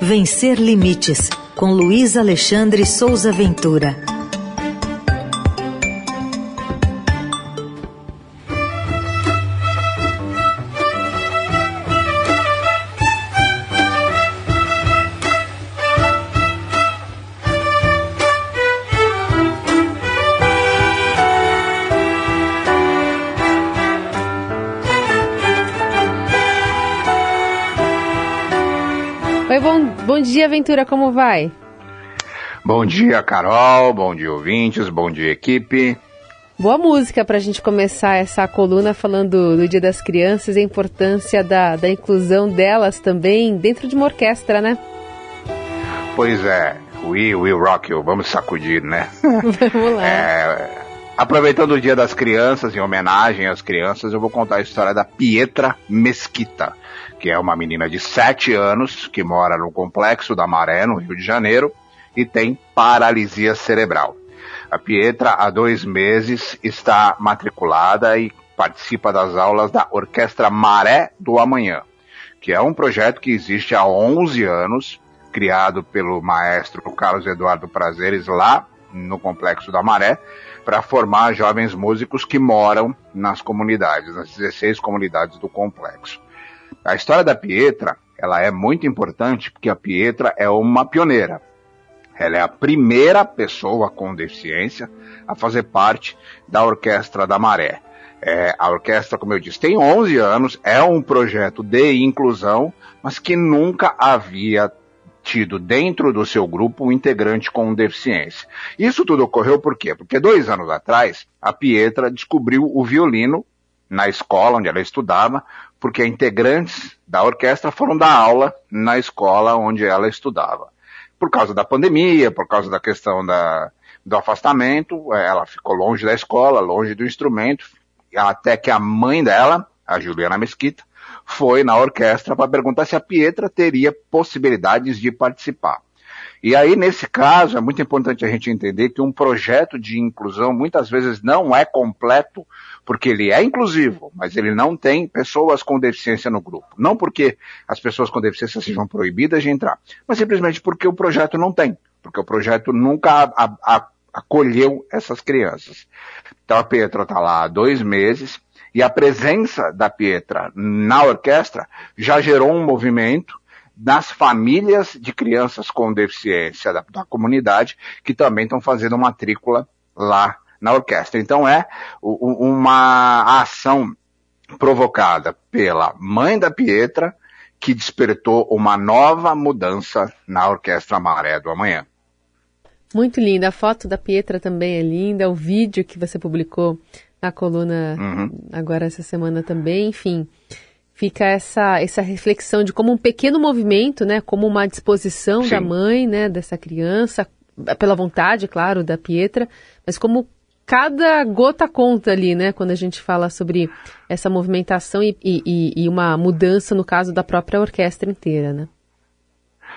Vencer Limites, com Luiz Alexandre Souza Ventura. Dia, Ventura, como vai? Bom dia, Carol. Bom dia, ouvintes. Bom dia, equipe. Boa música para a gente começar essa coluna falando do Dia das Crianças e a importância da, da inclusão delas também dentro de uma orquestra, né? Pois é. We Will Rock You. Vamos sacudir, né? Vamos lá. É, aproveitando o Dia das Crianças, em homenagem às crianças, eu vou contar a história da Pietra Mesquita que é uma menina de 7 anos que mora no Complexo da Maré, no Rio de Janeiro, e tem paralisia cerebral. A Pietra, há dois meses, está matriculada e participa das aulas da Orquestra Maré do Amanhã, que é um projeto que existe há 11 anos, criado pelo maestro Carlos Eduardo Prazeres lá no Complexo da Maré, para formar jovens músicos que moram nas comunidades, nas 16 comunidades do complexo. A história da Pietra, ela é muito importante porque a Pietra é uma pioneira. Ela é a primeira pessoa com deficiência a fazer parte da Orquestra da Maré. É, a orquestra, como eu disse, tem 11 anos, é um projeto de inclusão, mas que nunca havia tido dentro do seu grupo um integrante com deficiência. Isso tudo ocorreu por quê? Porque dois anos atrás, a Pietra descobriu o violino na escola onde ela estudava, porque integrantes da orquestra foram dar aula na escola onde ela estudava. Por causa da pandemia, por causa da questão da, do afastamento, ela ficou longe da escola, longe do instrumento, até que a mãe dela, a Juliana Mesquita, foi na orquestra para perguntar se a Pietra teria possibilidades de participar. E aí, nesse caso, é muito importante a gente entender que um projeto de inclusão muitas vezes não é completo, porque ele é inclusivo, mas ele não tem pessoas com deficiência no grupo. Não porque as pessoas com deficiência sejam proibidas de entrar, mas simplesmente porque o projeto não tem, porque o projeto nunca acolheu essas crianças. Então a Pietra está lá há dois meses, e a presença da Pietra na orquestra já gerou um movimento nas famílias de crianças com deficiência da, da comunidade, que também estão fazendo matrícula lá na orquestra. Então é uma ação provocada pela mãe da Pietra, que despertou uma nova mudança na Orquestra Maré do Amanhã. Muito linda. A foto da Pietra também é linda. O vídeo que você publicou na coluna uhum. agora essa semana também. Enfim, fica essa, essa reflexão de como um pequeno movimento, né, como uma disposição Sim. da mãe, né, dessa criança, pela vontade, claro, da Pietra, mas como cada gota conta ali, né, quando a gente fala sobre essa movimentação e, e, e uma mudança no caso da própria orquestra inteira, né?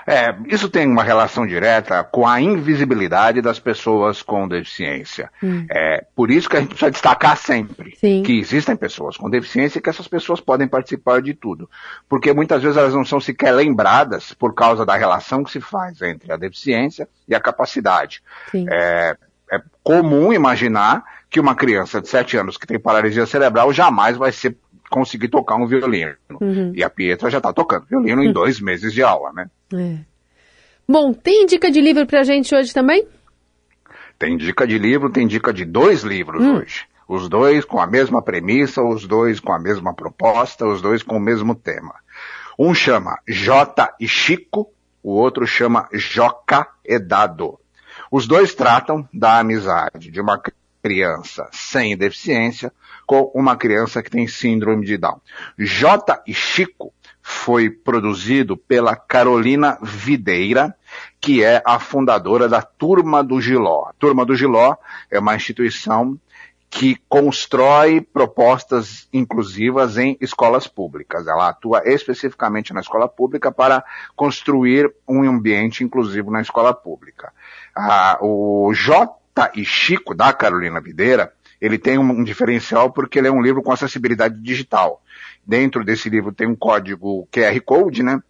É, isso tem uma relação direta com a invisibilidade das pessoas com deficiência. Hum. É, por isso que a gente precisa destacar sempre Sim. que existem pessoas com deficiência e que essas pessoas podem participar de tudo. Porque muitas vezes elas não são sequer lembradas por causa da relação que se faz entre a deficiência e a capacidade. É, é comum imaginar que uma criança de 7 anos que tem paralisia cerebral jamais vai ser conseguir tocar um violino. Uhum. E a Pietra já está tocando violino em dois meses de aula, né? É. Bom, tem dica de livro pra gente hoje também? Tem dica de livro, tem dica de dois livros hum. hoje. Os dois com a mesma premissa, os dois com a mesma proposta, os dois com o mesmo tema. Um chama J e Chico, o outro chama Joca e Dado. Os dois tratam da amizade de uma criança sem deficiência com uma criança que tem síndrome de Down. J e Chico foi produzido pela Carolina Videira, que é a fundadora da Turma do Giló. A Turma do Giló é uma instituição que constrói propostas inclusivas em escolas públicas. Ela atua especificamente na escola pública para construir um ambiente inclusivo na escola pública. Ah, o J e Chico, da Carolina Videira, ele tem um diferencial porque ele é um livro com acessibilidade digital. Dentro desse livro tem um código QR Code, né?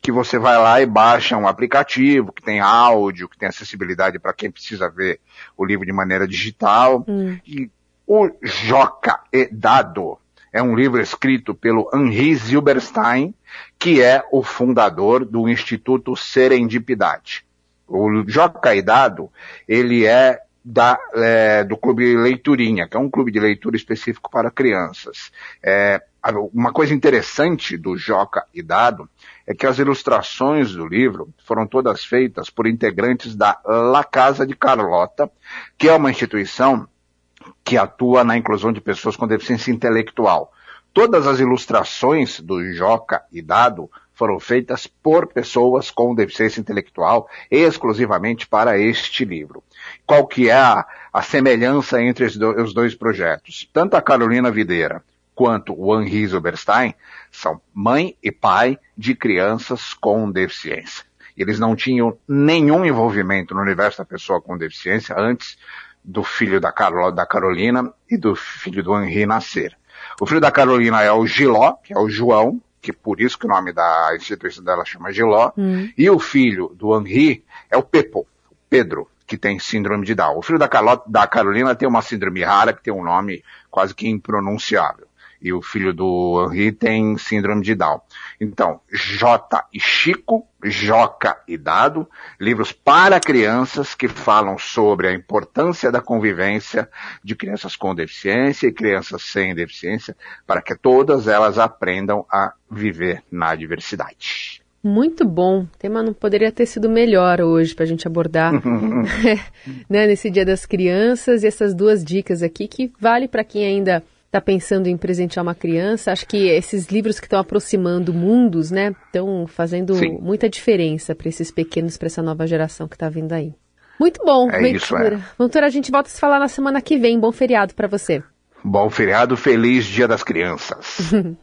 que você vai lá e baixa um aplicativo que tem áudio, que tem acessibilidade para quem precisa ver o livro de maneira digital. Hum. E o Joca e Dado é um livro escrito pelo Henri Zilberstein, que é o fundador do Instituto Serendipidade. O Joca e Dado, ele é da, é, do Clube Leiturinha, que é um clube de leitura específico para crianças. É, uma coisa interessante do Joca e Dado é que as ilustrações do livro foram todas feitas por integrantes da La Casa de Carlota, que é uma instituição que atua na inclusão de pessoas com deficiência intelectual. Todas as ilustrações do Joca e Dado foram feitas por pessoas com deficiência intelectual exclusivamente para este livro. Qual que é a, a semelhança entre os dois projetos? Tanto a Carolina Videira quanto o Henri Zuberstein são mãe e pai de crianças com deficiência. Eles não tinham nenhum envolvimento no universo da pessoa com deficiência antes do filho da, Carol, da Carolina e do filho do Henri nascer. O filho da Carolina é o Giló, que é o João, que por isso que o nome da instituição dela chama Giló, hum. e o filho do Henri é o Pepo, o Pedro, que tem síndrome de Down. O filho da, da Carolina tem uma síndrome rara que tem um nome quase que impronunciável e o filho do Henri tem síndrome de Down. Então, J e Chico, Joca e Dado, livros para crianças que falam sobre a importância da convivência de crianças com deficiência e crianças sem deficiência, para que todas elas aprendam a viver na diversidade. Muito bom. O tema não poderia ter sido melhor hoje para a gente abordar né, nesse Dia das Crianças e essas duas dicas aqui que vale para quem ainda está pensando em presentear uma criança, acho que esses livros que estão aproximando mundos, né, estão fazendo Sim. muita diferença para esses pequenos, para essa nova geração que está vindo aí. Muito bom, é Isso, é. Doutora, a gente volta a se falar na semana que vem. Bom feriado para você. Bom feriado, feliz Dia das Crianças.